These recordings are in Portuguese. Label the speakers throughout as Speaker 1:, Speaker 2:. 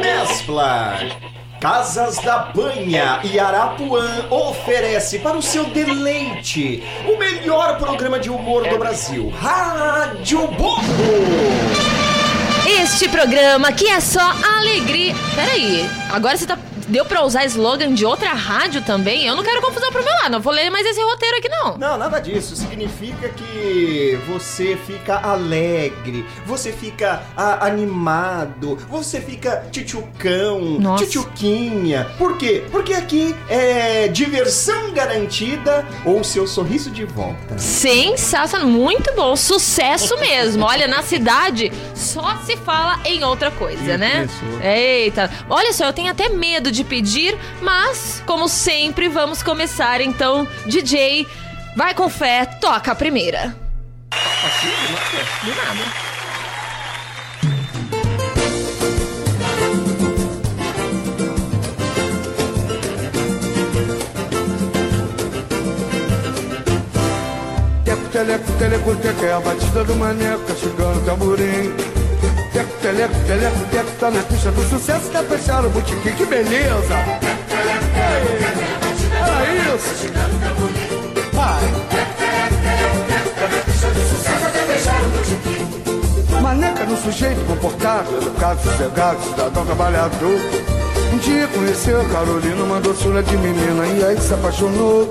Speaker 1: Mesbla. Casas da Banha e Arapuã oferece para o seu deleite o melhor programa de humor do Brasil, Rádio Bobo.
Speaker 2: Este programa que é só alegria. Peraí, agora você tá deu pra usar slogan de outra rádio também? Eu não quero confusão pro meu lado, não vou ler mais esse roteiro aqui não.
Speaker 1: Não, nada disso. Significa que você fica alegre, você fica a, animado, você fica tchutchucão,
Speaker 2: Nossa.
Speaker 1: tchutchuquinha. Por quê? Porque aqui é diversão garantida ou seu sorriso de volta.
Speaker 2: Sensacional, muito bom, sucesso mesmo. Olha, na cidade só se fala em outra coisa, né?
Speaker 1: Isso.
Speaker 2: Eita, olha só, eu tenho até medo de pedir, mas como sempre, vamos começar então. DJ, vai com fé, toca a primeira.
Speaker 1: Assim,
Speaker 2: Do nada.
Speaker 3: Teleco, teleco, teco, é a batida do maneco, castigando o tamborim. Teleco, teleco, teco, tá na pista do sucesso, tá fechado o botiquim, que beleza! Era isso! Vai! Maneca no sujeito comportado, educado, sossegado, cidadão trabalhador. Um dia conheceu a Carolina, uma doçura de menina, e aí se apaixonou.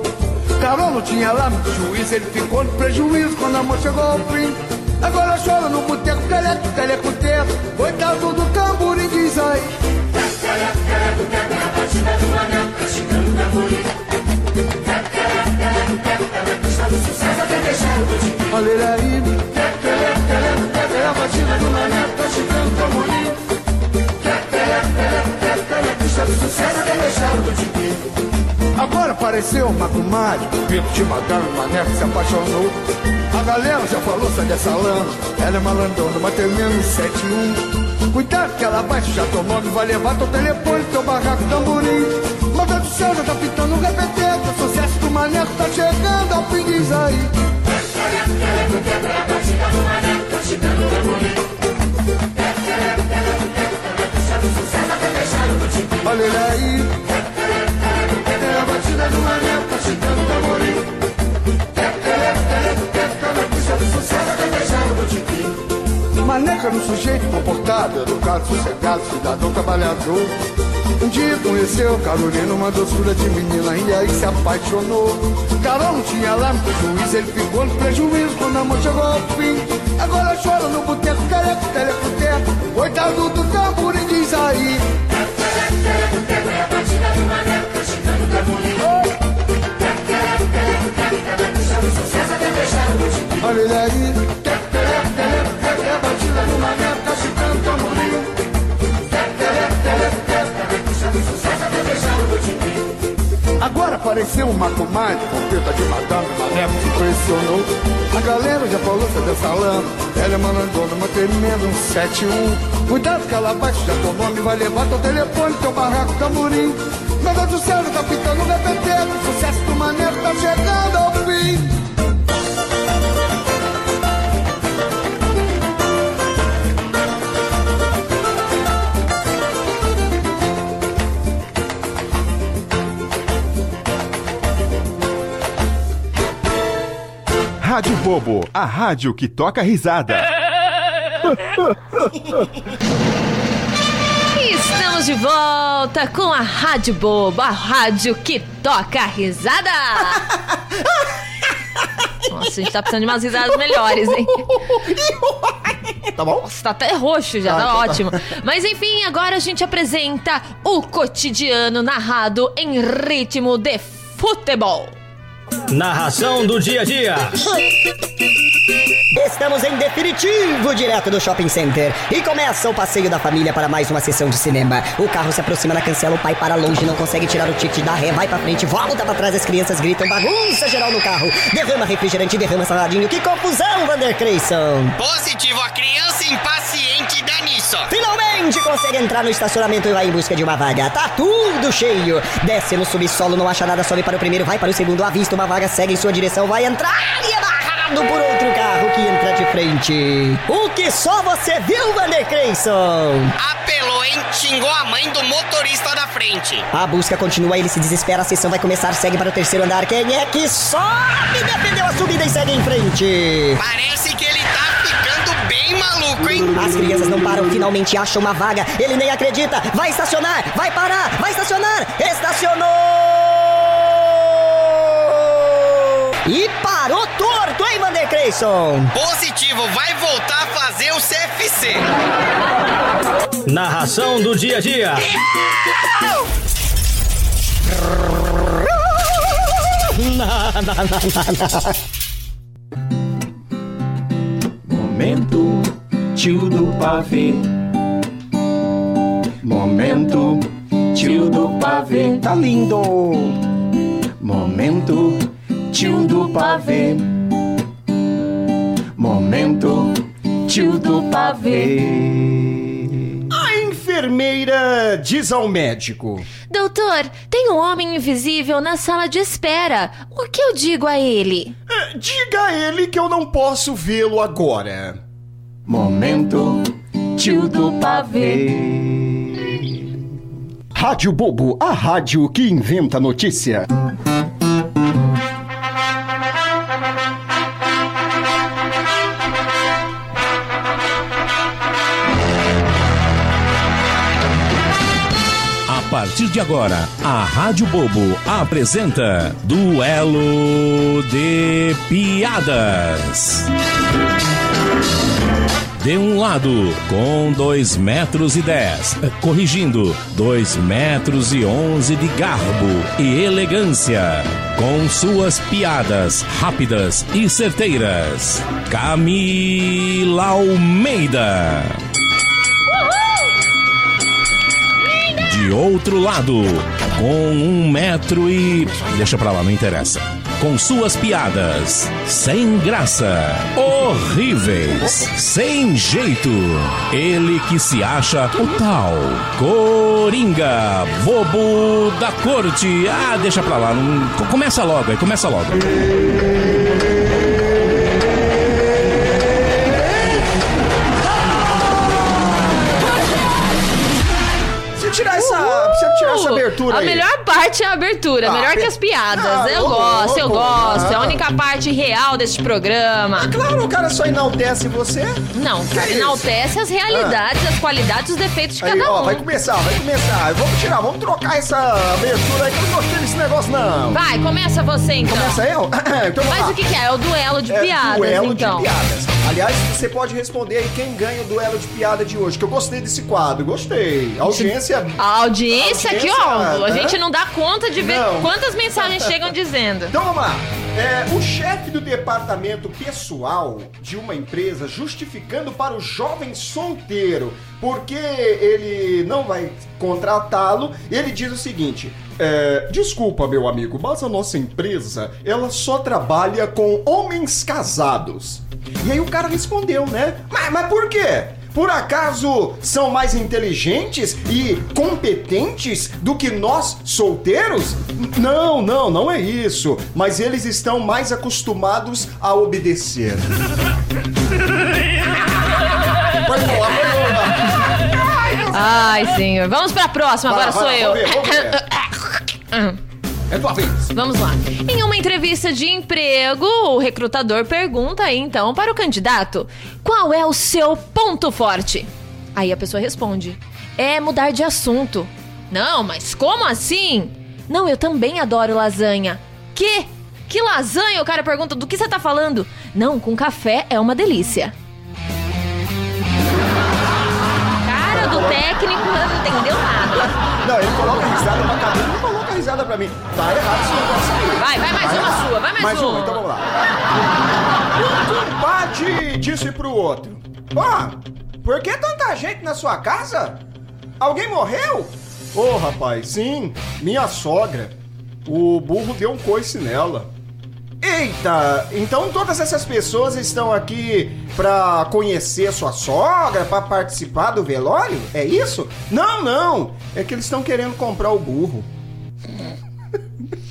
Speaker 3: Carol não tinha lá muito juízo, ele ficou no prejuízo quando a amor chegou ao fim. Chora no boteco, teleco, teleco, teco. Coitado do tamborim, diz aí. Olha ele aí, teco, teleco, teleco, teco. É a batida do mané, tá chegando o. Teco, teleco, teleco, teco. Tá do sucesso, até deixar o botiquim. Agora apareceu uma comadre, Pipo de madame, mané se apaixonou. A galera já falou, sai dessa lama. Ela é malandrona, mas tem menos 71. Cuidado que ela bate, já tomou, vai levar teu telefone, teu barraco, tamborim. Mas Deus do céu, já tá pitando um repeteco. O sucesso do maneco tá chegando ao fim, diz aí. Olha ele aí. É tá. Tá tá o botiquim. Maneca no sujeito comportado, educado, sossegado, cidadão trabalhador. Um dia conheceu Carolina, uma doçura de menina, e aí se apaixonou. Carol não tinha lá muito juízo, ele ficou no prejuízo quando a amor chegou ao fim. Agora chora no boteco, teleco, teleco, teco. Coitado do tamborim, diz aí. Olha ele aí. É sucesso, o botiquim. Agora apareceu uma comadre com pinta de madame, mané que impressionou. A galera já falou sobre essa lama. Ela é malandona, mas tremendo um 71. Cuidado que ela bate, já teu nome vai levar teu telefone, teu barraco, tamborim. Meu Deus do céu, tá pitando o. O sucesso do maneco tá chegando ao fim.
Speaker 4: Rádio Bobo, a rádio que toca risada.
Speaker 2: Estamos de volta com a Rádio Bobo, a rádio que toca risada. Nossa, a gente tá precisando de umas risadas melhores, hein?
Speaker 1: Tá bom?
Speaker 2: Nossa, tá até roxo já,
Speaker 1: Ah,
Speaker 2: tá
Speaker 1: então tá.
Speaker 2: ótimo. Mas enfim, agora a gente apresenta o cotidiano narrado em ritmo de futebol.
Speaker 5: Narração do dia a dia.
Speaker 6: Estamos em definitivo direto do shopping center e começa o passeio da família para mais uma sessão de cinema. O carro se aproxima da cancela, o pai para longe, não consegue tirar o ticket, dá ré, vai pra frente, volta pra trás, as crianças gritam, bagunça geral no carro, derrama refrigerante, derrama saladinho, que confusão, Vander Creyson!
Speaker 7: Positivo, a criança impaciente
Speaker 6: Finalmente consegue entrar no estacionamento e vai em busca de uma vaga. Tá tudo cheio. Desce no subsolo, não acha nada, sobe para o primeiro, vai para o segundo, avista uma vaga, segue em sua direção, vai entrar e é barrado por outro carro que entra de frente. O que só você viu, Vander Creyson?
Speaker 7: Apelou, hein? Xingou a mãe do motorista da frente.
Speaker 6: A busca continua, ele se desespera, a sessão vai começar, segue para o terceiro andar. Quem é que sobe? Defendeu a subida e segue em frente.
Speaker 7: Parece que bem maluco, hein?
Speaker 6: As crianças não param, finalmente acham uma vaga. Ele nem acredita. Vai estacionar, vai parar, vai estacionar. Estacionou! E parou torto, hein, Vander Creyson?
Speaker 7: Positivo, vai voltar a fazer o CFC.
Speaker 5: Narração do dia a dia.
Speaker 8: Momento tio do pavê. Momento tio do pavê. Tá lindo. Momento tio do pavê. Momento tio do pavê.
Speaker 1: A enfermeira diz ao médico:
Speaker 2: Doutor, tem um homem invisível na sala de espera. O que eu digo a ele?
Speaker 1: "É, Diga a ele que eu não posso vê-lo agora.
Speaker 8: Momento tio do pavê.
Speaker 1: Rádio Bobo, a rádio que inventa notícia.
Speaker 9: A partir de agora, a Rádio Bobo apresenta Duelo de Piadas. De um lado, com 2 metros e 10, corrigindo, 2 metros e 11 de garbo e elegância, com suas piadas rápidas e certeiras, Camila Almeida. De outro lado, com um metro e. Deixa pra lá, não interessa. Com suas piadas, sem graça, horríveis, sem jeito. Ele que se acha o tal Coringa, bobo da corte. Ah, deixa pra lá, começa logo aí, começa logo.
Speaker 1: Abertura
Speaker 2: A
Speaker 1: aí.
Speaker 2: melhor parte é a abertura,
Speaker 1: Ah,
Speaker 2: melhor
Speaker 1: pe-
Speaker 2: que as piadas.
Speaker 1: Ah,
Speaker 2: eu gosto, eu gosto. É a
Speaker 1: Ah.
Speaker 2: única parte real deste programa.
Speaker 1: Claro, o cara só enaltece você.
Speaker 2: Não,
Speaker 1: Que é isso?
Speaker 2: enaltece as realidades, as qualidades, os defeitos de
Speaker 1: Aí,
Speaker 2: cada
Speaker 1: ó,
Speaker 2: um.
Speaker 1: vai começar, vai começar. Vamos tirar, vamos trocar essa abertura aí que eu não gostei desse negócio, não.
Speaker 2: Vai, começa você então.
Speaker 1: Começa eu? então
Speaker 2: Mas o que, que é? É o duelo de
Speaker 1: É
Speaker 2: piadas,
Speaker 1: duelo
Speaker 2: então.
Speaker 1: de piadas. Aliás, você pode responder aí quem ganha o duelo de piada de hoje, que eu gostei desse quadro, gostei. A audiência...
Speaker 2: A audiência aqui, ó, a gente não dá conta de ver
Speaker 1: Não.
Speaker 2: quantas mensagens chegam dizendo.
Speaker 1: Então vamos lá. É, o chefe do departamento pessoal de uma empresa justificando para o jovem solteiro porque ele não vai contratá-lo, ele diz o seguinte: é, desculpa, meu amigo, mas a nossa empresa ela só trabalha com homens casados. E aí o cara respondeu, né? Mas, mas por quê? Por acaso são mais inteligentes e competentes do que nós solteiros? Não, não, não é isso. Mas eles estão mais acostumados a obedecer. Pode falar, pode falar.
Speaker 2: Ai, senhor. Vamos pra próxima,
Speaker 1: Vai
Speaker 2: agora
Speaker 1: vai
Speaker 2: sou
Speaker 1: lá,
Speaker 2: eu.
Speaker 1: vamos ver, vamos ver.
Speaker 2: Vamos lá. Em uma entrevista de emprego, o recrutador pergunta então para o candidato: qual é o seu ponto forte? Aí a pessoa responde: é mudar de assunto. Não, mas como assim? Não, eu também adoro lasanha. Que? Que lasanha? O cara pergunta: do que você tá falando? Não, com café é uma delícia. Cara do técnico não entendeu nada.
Speaker 1: Não, ele coloca risada pra cabelo, não coloca risada pra mim. Tá errado esse negócio aí.
Speaker 2: Vai, vai mais
Speaker 1: Tá
Speaker 2: uma
Speaker 1: errado.
Speaker 2: sua, vai mais
Speaker 1: Mais
Speaker 2: uma.
Speaker 1: uma, então vamos lá. Um compadre disse pro outro: Ó, por que tanta gente na sua casa? Alguém morreu? Ô, rapaz, sim, minha sogra. O burro deu um coice nela. Eita! Então todas essas pessoas estão aqui pra conhecer sua sogra, pra participar do velório? É isso? Não, não! É que eles estão querendo comprar o burro.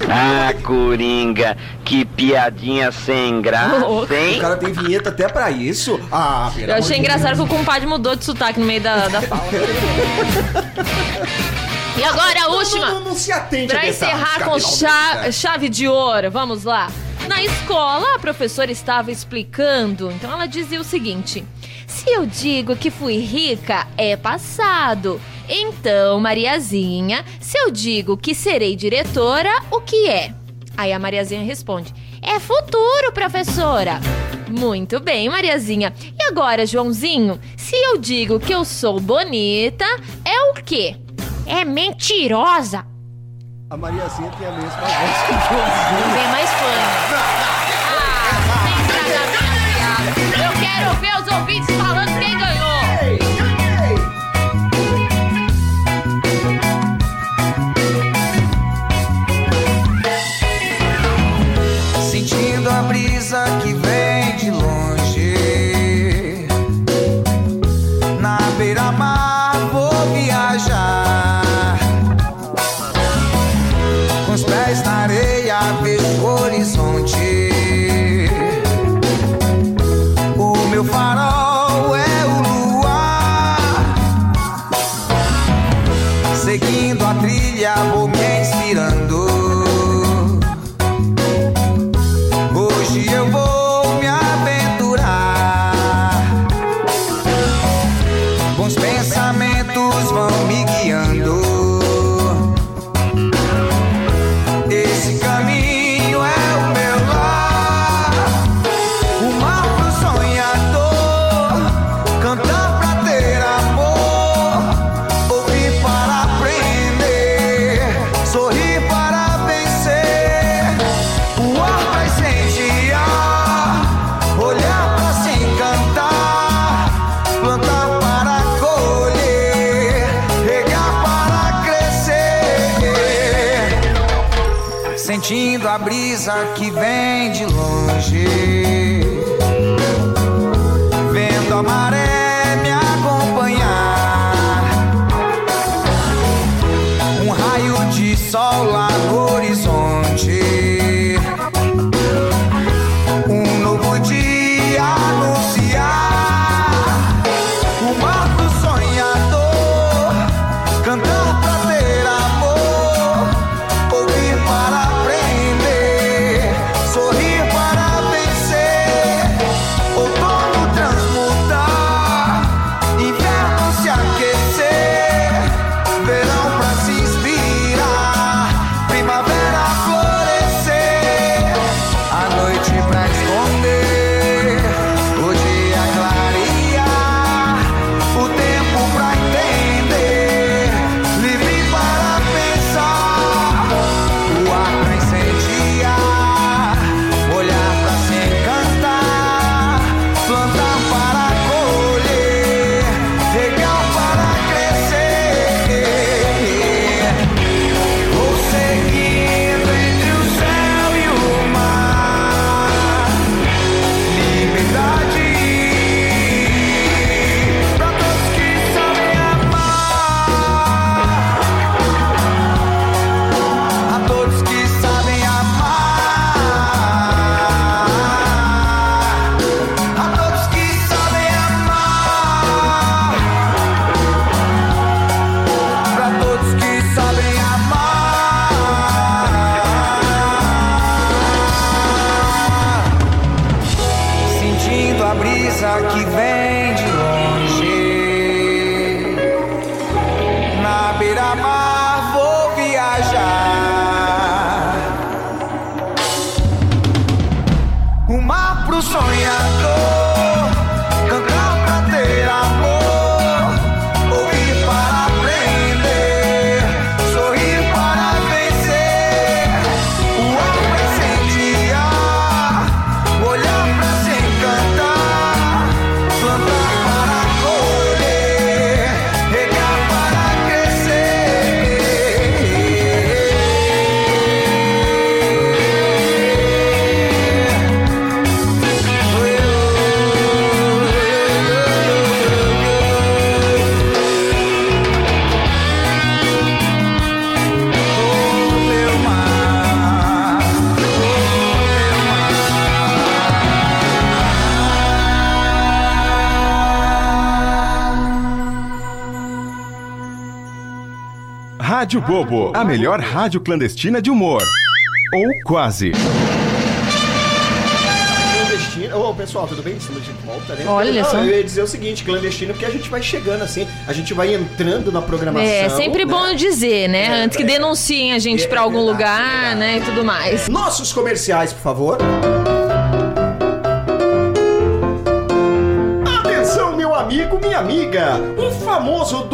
Speaker 10: Ah, Coringa, que piadinha sem graça, hein?
Speaker 1: O cara tem vinheta até pra isso? Ah,
Speaker 2: Eu achei engraçado que o compadre mudou de sotaque no meio da, da fala. E agora a última.
Speaker 1: Não, não, não se atente
Speaker 2: Pra
Speaker 1: a
Speaker 2: encerrar com cha- chave de ouro, vamos lá. Na escola, a professora estava explicando, então ela dizia o seguinte: Se eu digo que fui rica, é passado. Então, Mariazinha, se eu digo que serei diretora, o que é? Aí a Mariazinha responde: É futuro, professora. Muito bem, Mariazinha. E agora, Joãozinho, se eu digo que eu sou bonita, é o quê? É mentirosa.
Speaker 1: A Mariazinha tem a mesma voz que o Joãozinho.
Speaker 2: Vem mais fã. Ah, vem estragar minha piada. Eu quero ver os ouvintes
Speaker 11: brisa que vem
Speaker 12: Rádio Bobo, a melhor rádio clandestina de humor. Ou quase.
Speaker 1: Clandestino. Ô, pessoal, tudo bem? Estamos de volta, né?
Speaker 2: Olha
Speaker 1: Não,
Speaker 2: só.
Speaker 1: Eu ia dizer o seguinte, clandestino, porque a gente vai chegando assim, a gente vai entrando na programação.
Speaker 2: É, sempre
Speaker 1: né?
Speaker 2: bom dizer, né?
Speaker 1: É,
Speaker 2: Antes que
Speaker 1: é.
Speaker 2: denunciem a gente
Speaker 1: É
Speaker 2: pra algum
Speaker 1: verdade,
Speaker 2: lugar,
Speaker 1: verdade.
Speaker 2: né? E tudo mais.
Speaker 1: Nossos comerciais, por favor. Atenção, meu amigo, minha amiga. O famoso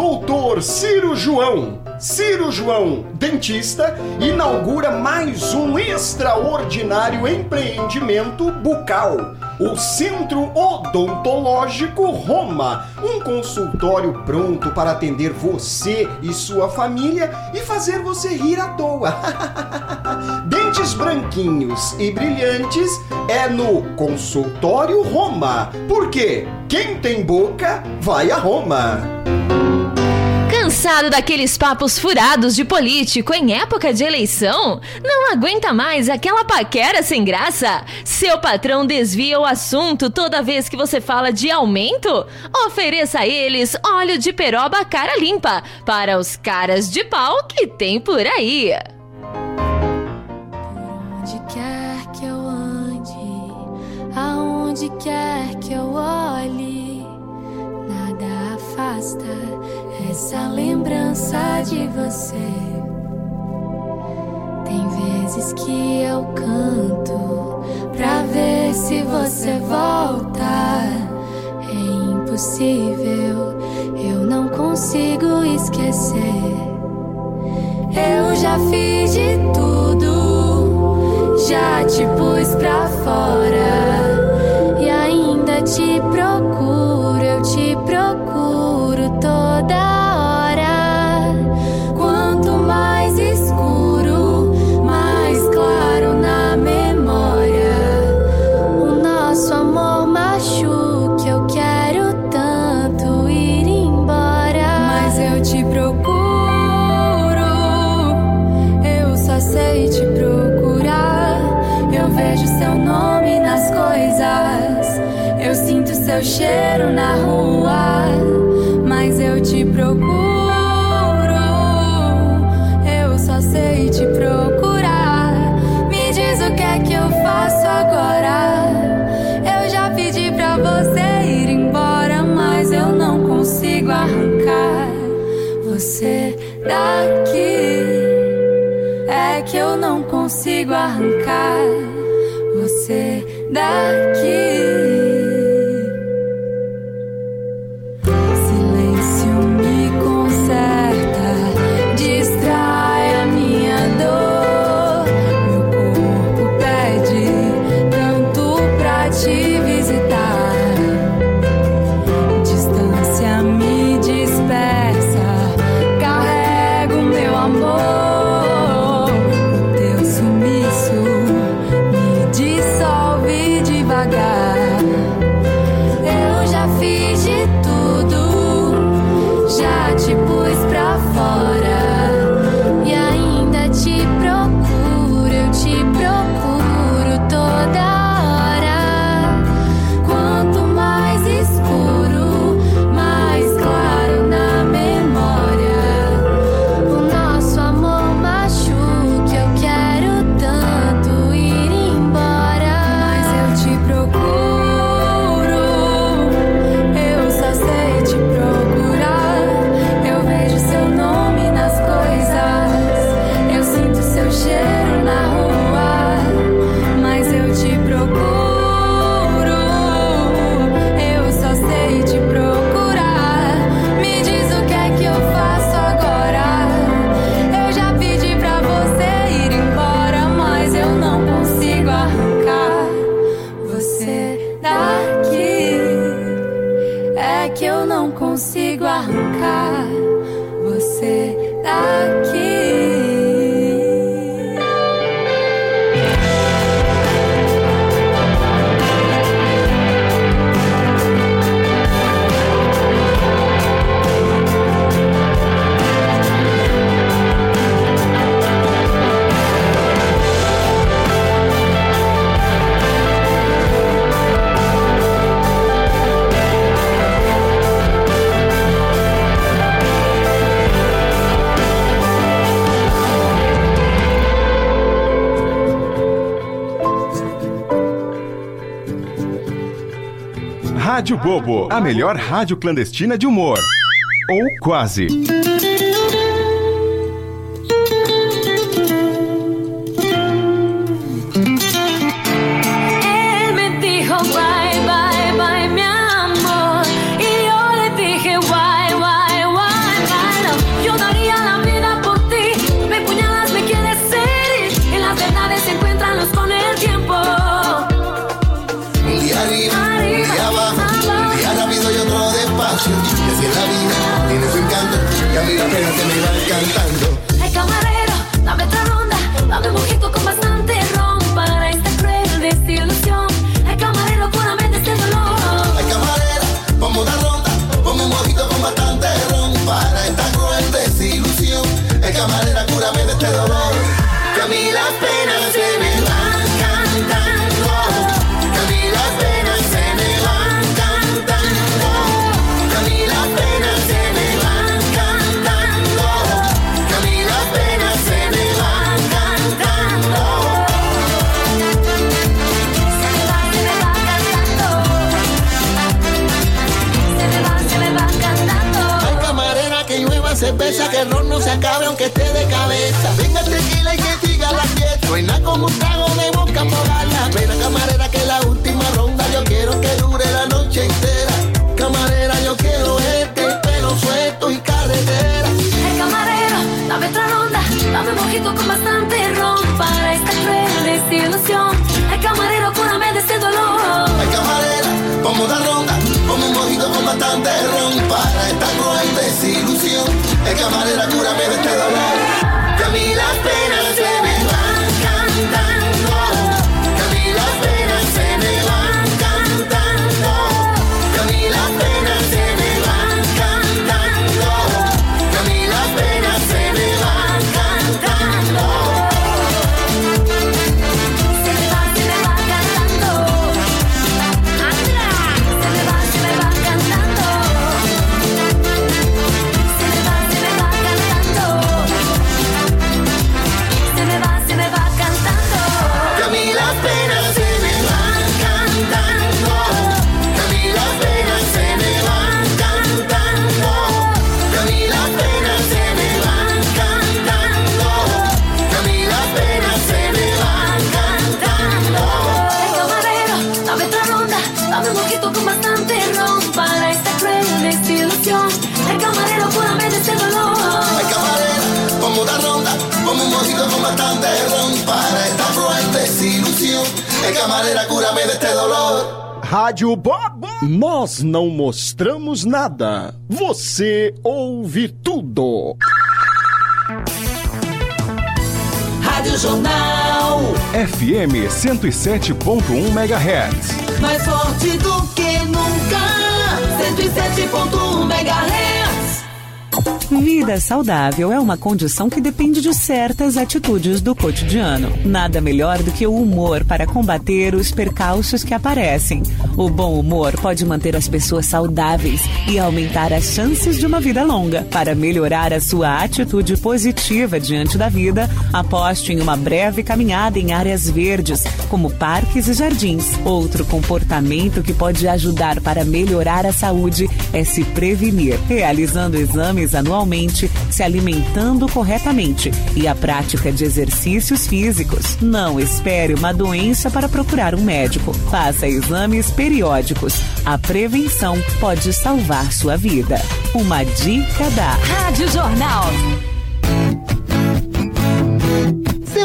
Speaker 1: doutor Ciro João. Ciro João, dentista, inaugura mais um extraordinário empreendimento bucal. O Centro Odontológico Roma, um consultório pronto para atender você e sua família e fazer você rir à toa. Dentes branquinhos e brilhantes é no Consultório Roma. Porque quem tem boca vai a Roma.
Speaker 2: Cansado daqueles papos furados de político em época de eleição? Não aguenta mais aquela paquera sem graça? Seu patrão desvia o assunto toda vez que você fala de aumento? Ofereça a eles óleo de peroba cara limpa para os caras de pau que tem por aí.
Speaker 13: Onde quer que eu ande, aonde quer que eu olhe, nada afasta essa lembrança de você. Tem vezes que eu canto pra ver se você volta. É impossível, eu não consigo esquecer. Eu já fiz de tudo, já te pus pra fora e ainda te procuro, seu cheiro na rua. Mas eu te procuro. Eu só sei te procurar. Me diz o que é que eu faço agora. Eu já pedi pra você ir embora, mas eu não consigo arrancar você daqui. É que eu não consigo arrancar você daqui.
Speaker 12: Rádio Bobo, a melhor rádio clandestina de humor. Ou quase.
Speaker 1: Mostramos nada. Você ouve tudo.
Speaker 14: Rádio Jornal.
Speaker 12: FM 107.1 MHz.
Speaker 14: Mais forte do que nunca. 107.1 MHz.
Speaker 15: Vida saudável é uma condição que depende de certas atitudes do cotidiano. Nada melhor do que o humor para combater os percalços que aparecem. O bom humor pode manter as pessoas saudáveis e aumentar as chances de uma vida longa. Para melhorar a sua atitude positiva diante da vida, aposte em uma breve caminhada em áreas verdes, como parques e jardins. Outro comportamento que pode ajudar para melhorar a saúde é se prevenir, realizando exames se alimentando corretamente e a prática de exercícios físicos. Não espere uma doença para procurar um médico. Faça exames periódicos. A prevenção pode salvar sua vida. Uma dica da
Speaker 2: Rádio Jornal.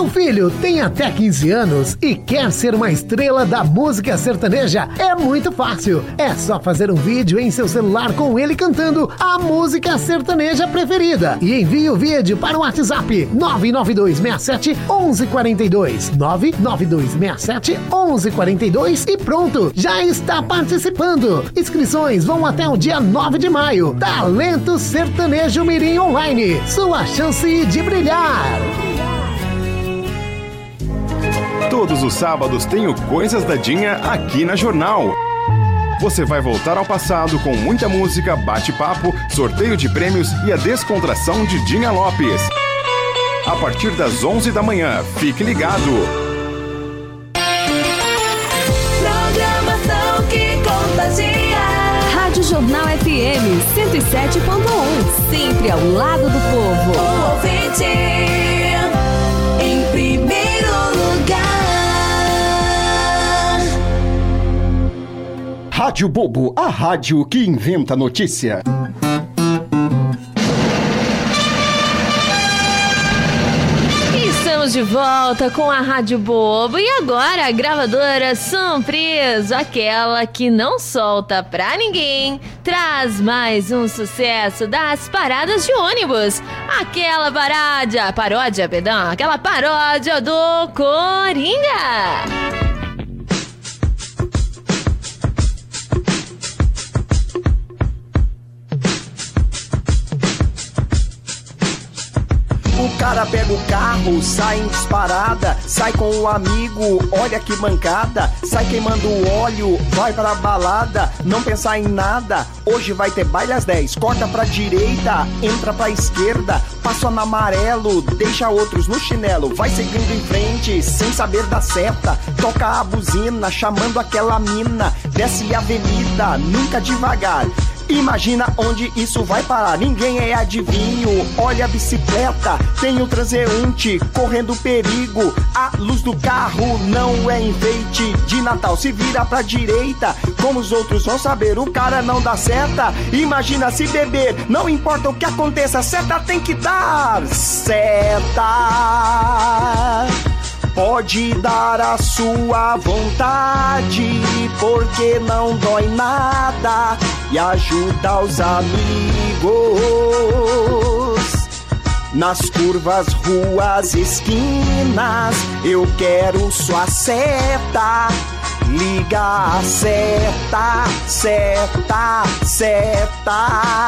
Speaker 16: Seu filho tem até 15 anos e quer ser uma estrela da música sertaneja? É muito fácil. É só fazer um vídeo em seu celular com ele cantando a música sertaneja preferida e envie o vídeo para o WhatsApp 99267 1142 99267 1142 e pronto, já está participando. Inscrições vão até o dia 9 de maio. Talento Sertanejo Mirim Online. Sua chance de brilhar.
Speaker 12: Todos os sábados tem o Coisas da Dinha aqui na Jornal. Você vai voltar ao passado com muita música, bate-papo, sorteio de prêmios e a descontração de Dinha Lopes. A partir das 11 da manhã, fique ligado.
Speaker 14: Programação que contagia.
Speaker 17: FM 107.1, sempre ao lado do povo.
Speaker 14: O ouvinte
Speaker 1: Rádio Bobo, a rádio que inventa notícia.
Speaker 2: Estamos de volta com a Rádio Bobo e agora a gravadora surpresa, aquela que não solta pra ninguém, traz mais um sucesso das paradas de ônibus. Aquela paródia, paródia, perdão, aquela paródia do Coringa.
Speaker 1: Cara pega o carro, sai em disparada, sai com o amigo, olha que mancada, sai queimando óleo, vai pra balada, não pensar em nada. Hoje vai ter baile às 10, corta pra direita, entra pra esquerda, passa no amarelo, deixa outros no chinelo, vai seguindo em frente, sem saber da seta, toca a buzina, chamando aquela mina, desce a avenida, nunca devagar. Imagina onde isso vai parar. Ninguém é adivinho. Olha a bicicleta, tem um transeunte correndo perigo. A luz do carro não é enfeite de Natal. Se vira pra direita, como os outros vão saber, o cara não dá seta. Imagina se beber, não importa o que aconteça, seta tem que dar seta. Pode dar a sua vontade, porque não dói nada e ajuda os amigos. Nas curvas, ruas, esquinas, eu quero sua seta. Liga a seta, seta, seta.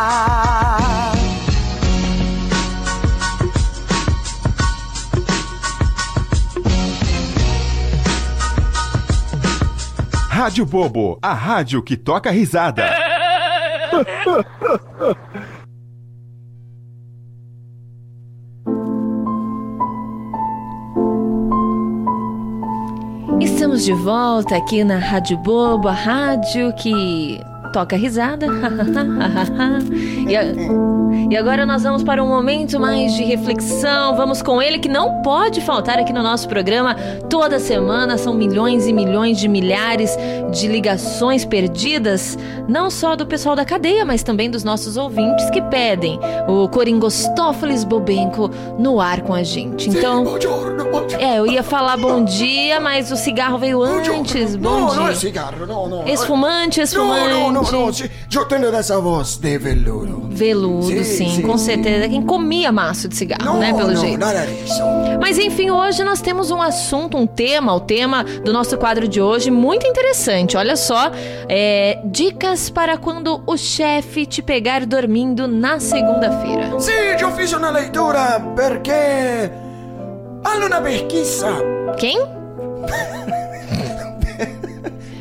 Speaker 12: Rádio Bobo, a rádio que toca risada.
Speaker 2: Estamos de volta aqui na Rádio Bobo, a rádio que toca risada. e, a- e agora nós vamos para um momento mais de reflexão. Vamos com ele que não pode faltar aqui no nosso programa toda semana. São milhões e milhões de milhares de ligações perdidas, não só do pessoal da cadeia, mas também dos nossos ouvintes que pedem o Coringostófeles Bobenco no ar com a gente. Então, é, eu ia falar bom dia, mas o cigarro veio antes. Bom dia.
Speaker 1: no es cigarro, no, no.
Speaker 2: Esfumante, esfumante.
Speaker 1: No, no, no, sí, yo tengo esa voz de veludo.
Speaker 2: Veludo,
Speaker 1: Sim,
Speaker 2: sim,
Speaker 1: sim.
Speaker 2: com certeza. Quem comia maço de cigarro,
Speaker 1: No,
Speaker 2: né? Pelo
Speaker 1: no,
Speaker 2: jeito. Mas enfim, hoje nós temos um assunto, um tema, o tema do nosso quadro de hoje, muito interessante. Olha só, é, dicas para quando o chefe te pegar dormindo na segunda-feira.
Speaker 1: Sì, io fiz una lettura perché hanno una pesquisa.
Speaker 2: Quem?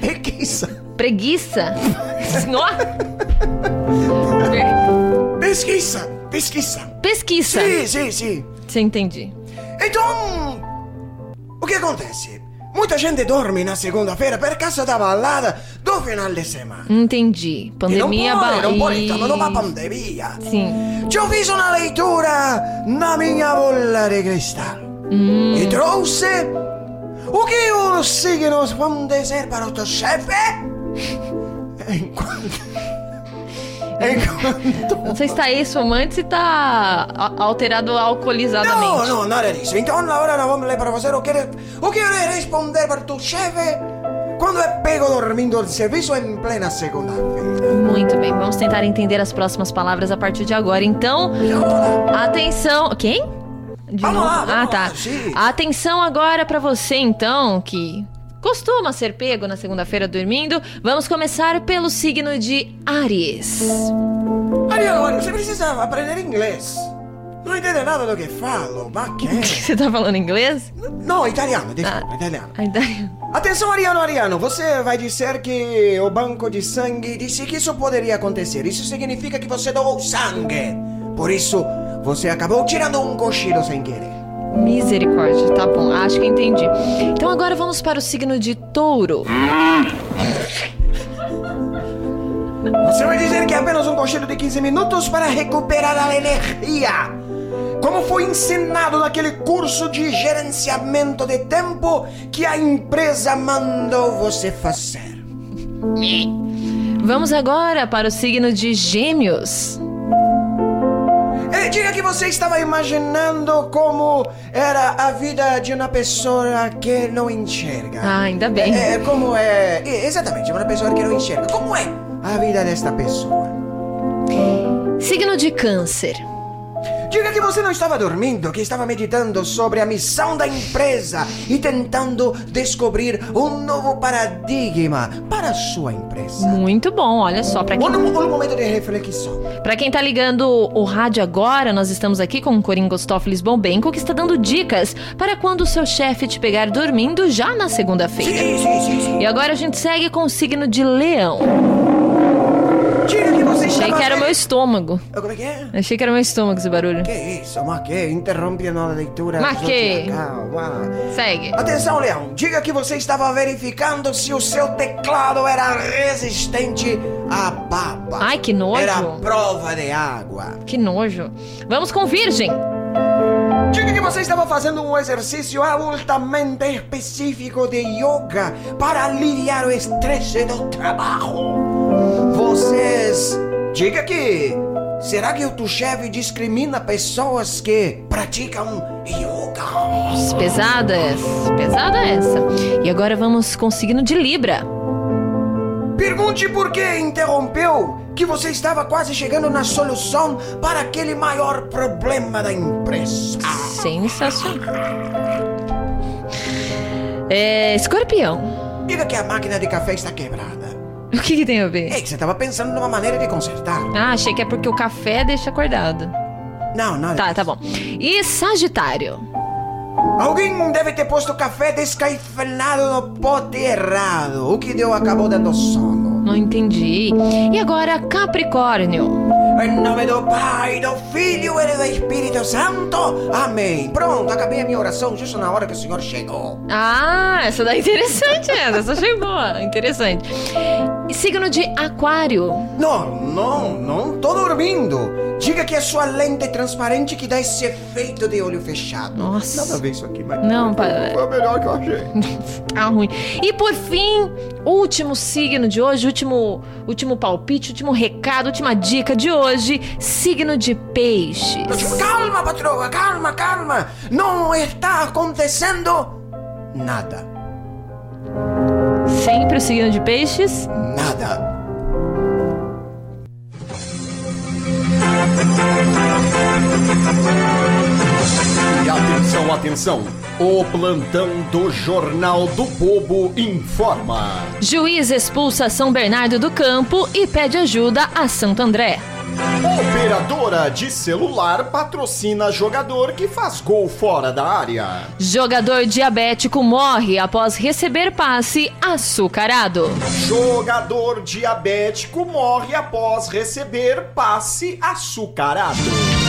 Speaker 1: Pesquisa.
Speaker 2: Preguiça? Ó,
Speaker 1: Pesquisa, pesquisa.
Speaker 2: Pesquisa.
Speaker 1: Sì, sì, sì.
Speaker 2: Você entendi.
Speaker 1: Então, o que acontece? Muita gente dorme na segunda-feira per causa da ballada do final de semana.
Speaker 2: Entendi. Pandemia
Speaker 1: e non può,
Speaker 2: bala-
Speaker 1: non può, estamos numa
Speaker 2: Ih,
Speaker 1: pandemia.
Speaker 2: Sim.
Speaker 1: Io fiz una leitura na minha bola de cristal.
Speaker 2: Hum.
Speaker 1: E trouxe o que os signos vão dizer para o teu chefe enquanto... enquanto...
Speaker 2: Não sei se tá esfumante, se tá alterado alcoolizadamente.
Speaker 1: No, no, nada disso. Então, agora nós vamos ler para você o que, o que responder para tu chefe quando é pego dormindo do serviço em plena segunda-feira.
Speaker 2: Muito bem, vamos tentar entender as próximas palavras a partir de agora. Então, atenção. Quem? De
Speaker 1: Vamos
Speaker 2: novo?
Speaker 1: lá, vamos
Speaker 2: ah, tá.
Speaker 1: lá.
Speaker 2: Atenção agora pra você, então, que costuma ser pego na segunda-feira dormindo. Vamos começar pelo signo de Aries.
Speaker 1: Ariel, você precisa aprender inglês. Não entende nada do que falo, que?
Speaker 2: Você tá falando inglês?
Speaker 1: Não, italiano, desculpa, italiano.
Speaker 2: Ainda...
Speaker 1: Atenção, Ariano, Ariano, você vai dizer que o banco de sangue disse que isso poderia acontecer. Isso significa que você doou sangue. Por isso, você acabou tirando um cochilo sem querer.
Speaker 2: Misericórdia, tá bom, acho que entendi. Então agora vamos para o signo de Touro.
Speaker 1: Você vai dizer que é apenas um cochilo de 15 minutos para recuperar a energia. Como foi ensinado naquele curso de gerenciamento de tempo que a empresa mandou você fazer.
Speaker 2: Vamos agora para o signo de Gêmeos.
Speaker 1: Diga que você estava imaginando como era a vida de uma pessoa que não enxerga.
Speaker 2: Ah, ainda bem.
Speaker 1: É, como é. é, Exatamente, uma pessoa que não enxerga. Como é a vida desta pessoa?
Speaker 2: Signo de Câncer.
Speaker 1: Diga que você não estava dormindo, que estava meditando sobre a missão da empresa e tentando descobrir um novo paradigma para a sua empresa.
Speaker 2: Muito bom, olha só, para quem
Speaker 1: Um, um momento de reflexão.
Speaker 2: Para quem tá ligando o rádio agora, nós estamos aqui com o Coringostoff Bombenco, que está dando dicas para quando o seu chefe te pegar dormindo já na segunda-feira.
Speaker 1: Sim, sim, sim, sim.
Speaker 2: E agora a gente segue com o signo de Leão.
Speaker 1: Que você
Speaker 2: Achei que era meu estômago.
Speaker 1: Como é que é?
Speaker 2: Achei que era meu estômago esse barulho.
Speaker 1: Que isso, ma que? Interrompe a nossa leitura.
Speaker 2: Ma que?
Speaker 1: Calma.
Speaker 2: Segue.
Speaker 1: Atenção, Leão. Diga que você estava verificando se o seu teclado era resistente à baba.
Speaker 2: Ai, que nojo.
Speaker 1: Era prova de água.
Speaker 2: Que nojo. Vamos com Virgem.
Speaker 1: Diga que você estava fazendo um exercício altamente específico de yoga para aliviar o estresse do trabalho. Vocês. Diga que. Será que o chefe discrimina pessoas que praticam yoga?
Speaker 2: Pesada essa. Pesada essa. E agora vamos com o signo de Libra.
Speaker 1: Pergunte por que interrompeu que você estava quase chegando na solução para aquele maior problema da empresa.
Speaker 2: Sensacional. É. Escorpião.
Speaker 1: Diga que a máquina de café está quebrada.
Speaker 2: O que, que tem a ver?
Speaker 1: Ei, você estava pensando numa maneira de consertar.
Speaker 2: Ah, achei que é porque o café deixa acordado.
Speaker 1: Não, não.
Speaker 2: Tá, tá bom. E Sagitário.
Speaker 1: Alguém deve ter posto café descafeinado no pote errado, o que deu acabou dando sono.
Speaker 2: Não entendi. E agora Capricórnio.
Speaker 1: Em nome do Pai, do Filho e do Espírito Santo. Amém. Pronto, acabei a minha oração justo na hora que o Senhor chegou.
Speaker 2: Ah, essa daí é interessante, essa. Essa achei boa. Interessante. E signo de Aquário.
Speaker 1: Não, não, não tô dormindo. Diga que é sua lente transparente que dá esse efeito de olho fechado.
Speaker 2: Nossa.
Speaker 1: Nada a ver isso aqui, mas.
Speaker 2: Não, pa-
Speaker 1: Foi o melhor que eu achei.
Speaker 2: Tá ruim. E por fim, último signo de hoje, último, último palpite, último recado, última dica de hoje: signo de peixes.
Speaker 1: Calma, patroa, calma, calma. Não está acontecendo nada.
Speaker 2: Sempre o signo de peixes.
Speaker 1: Nada.
Speaker 18: E atenção, atenção! O plantão do Jornal do Bobo informa.
Speaker 2: Juiz expulsa São Bernardo do Campo e pede ajuda a Santo André.
Speaker 18: Operadora de celular patrocina jogador que faz gol fora da área.
Speaker 2: Jogador diabético morre após receber passe açucarado.
Speaker 18: Jogador diabético morre após receber passe açucarado.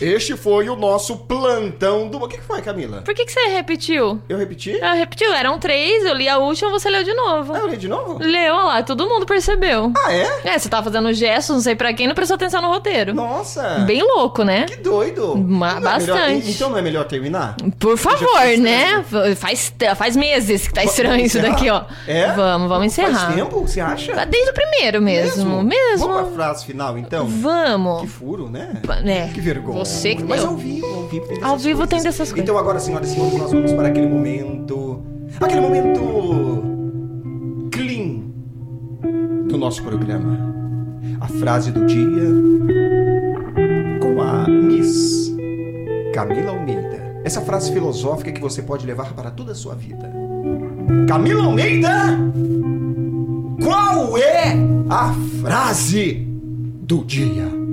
Speaker 18: Este foi o nosso plantão do. O que que foi, Camila?
Speaker 2: Por que, que você repetiu?
Speaker 18: Eu repeti?
Speaker 2: Ah, repetiu, eram três, eu li a última, você leu de novo.
Speaker 18: Ah, eu li de novo?
Speaker 2: Leu, olha lá, todo mundo percebeu.
Speaker 18: Ah, é?
Speaker 2: É, você tava fazendo gestos, não sei pra quem, não prestou atenção no roteiro.
Speaker 18: Nossa!
Speaker 2: Bem louco, né?
Speaker 18: Que doido!
Speaker 2: Ma-
Speaker 18: Não é melhor-
Speaker 2: bastante.
Speaker 18: então não é melhor terminar?
Speaker 2: Por favor, né? Faz, faz meses que tá estranho isso daqui, ó.
Speaker 18: É?
Speaker 2: Vamos, vamos encerrar.
Speaker 18: Faz tempo, você acha?
Speaker 2: Desde o primeiro mesmo. Mesmo.
Speaker 18: Vamos pra frase final, então?
Speaker 2: Vamos.
Speaker 18: Que furo, né?
Speaker 2: É.
Speaker 18: Que vergonha.
Speaker 2: Você que
Speaker 18: Mas
Speaker 2: deu.
Speaker 18: ao vivo, ao vivo tem dessas
Speaker 2: Ao vivo
Speaker 18: coisas.
Speaker 2: tem dessas coisas.
Speaker 18: Então agora, senhoras e senhores, nós vamos para aquele momento... Aquele momento... Clean do nosso programa. A frase do dia com a Miss Camila Almeida. Essa frase filosófica que você pode levar para toda a sua vida. Camila Almeida! Qual é a frase do dia?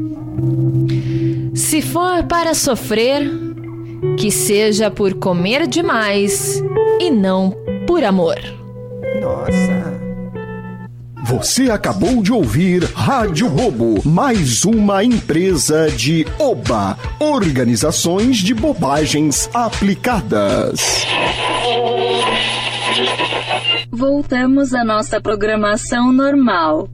Speaker 2: Se for para sofrer, que seja por comer demais e não por amor.
Speaker 18: Nossa.
Speaker 1: Você acabou de ouvir Rádio Bobo, mais uma empresa de Oba, Organizações de Bobagens Aplicadas.
Speaker 19: Voltamos à nossa programação normal.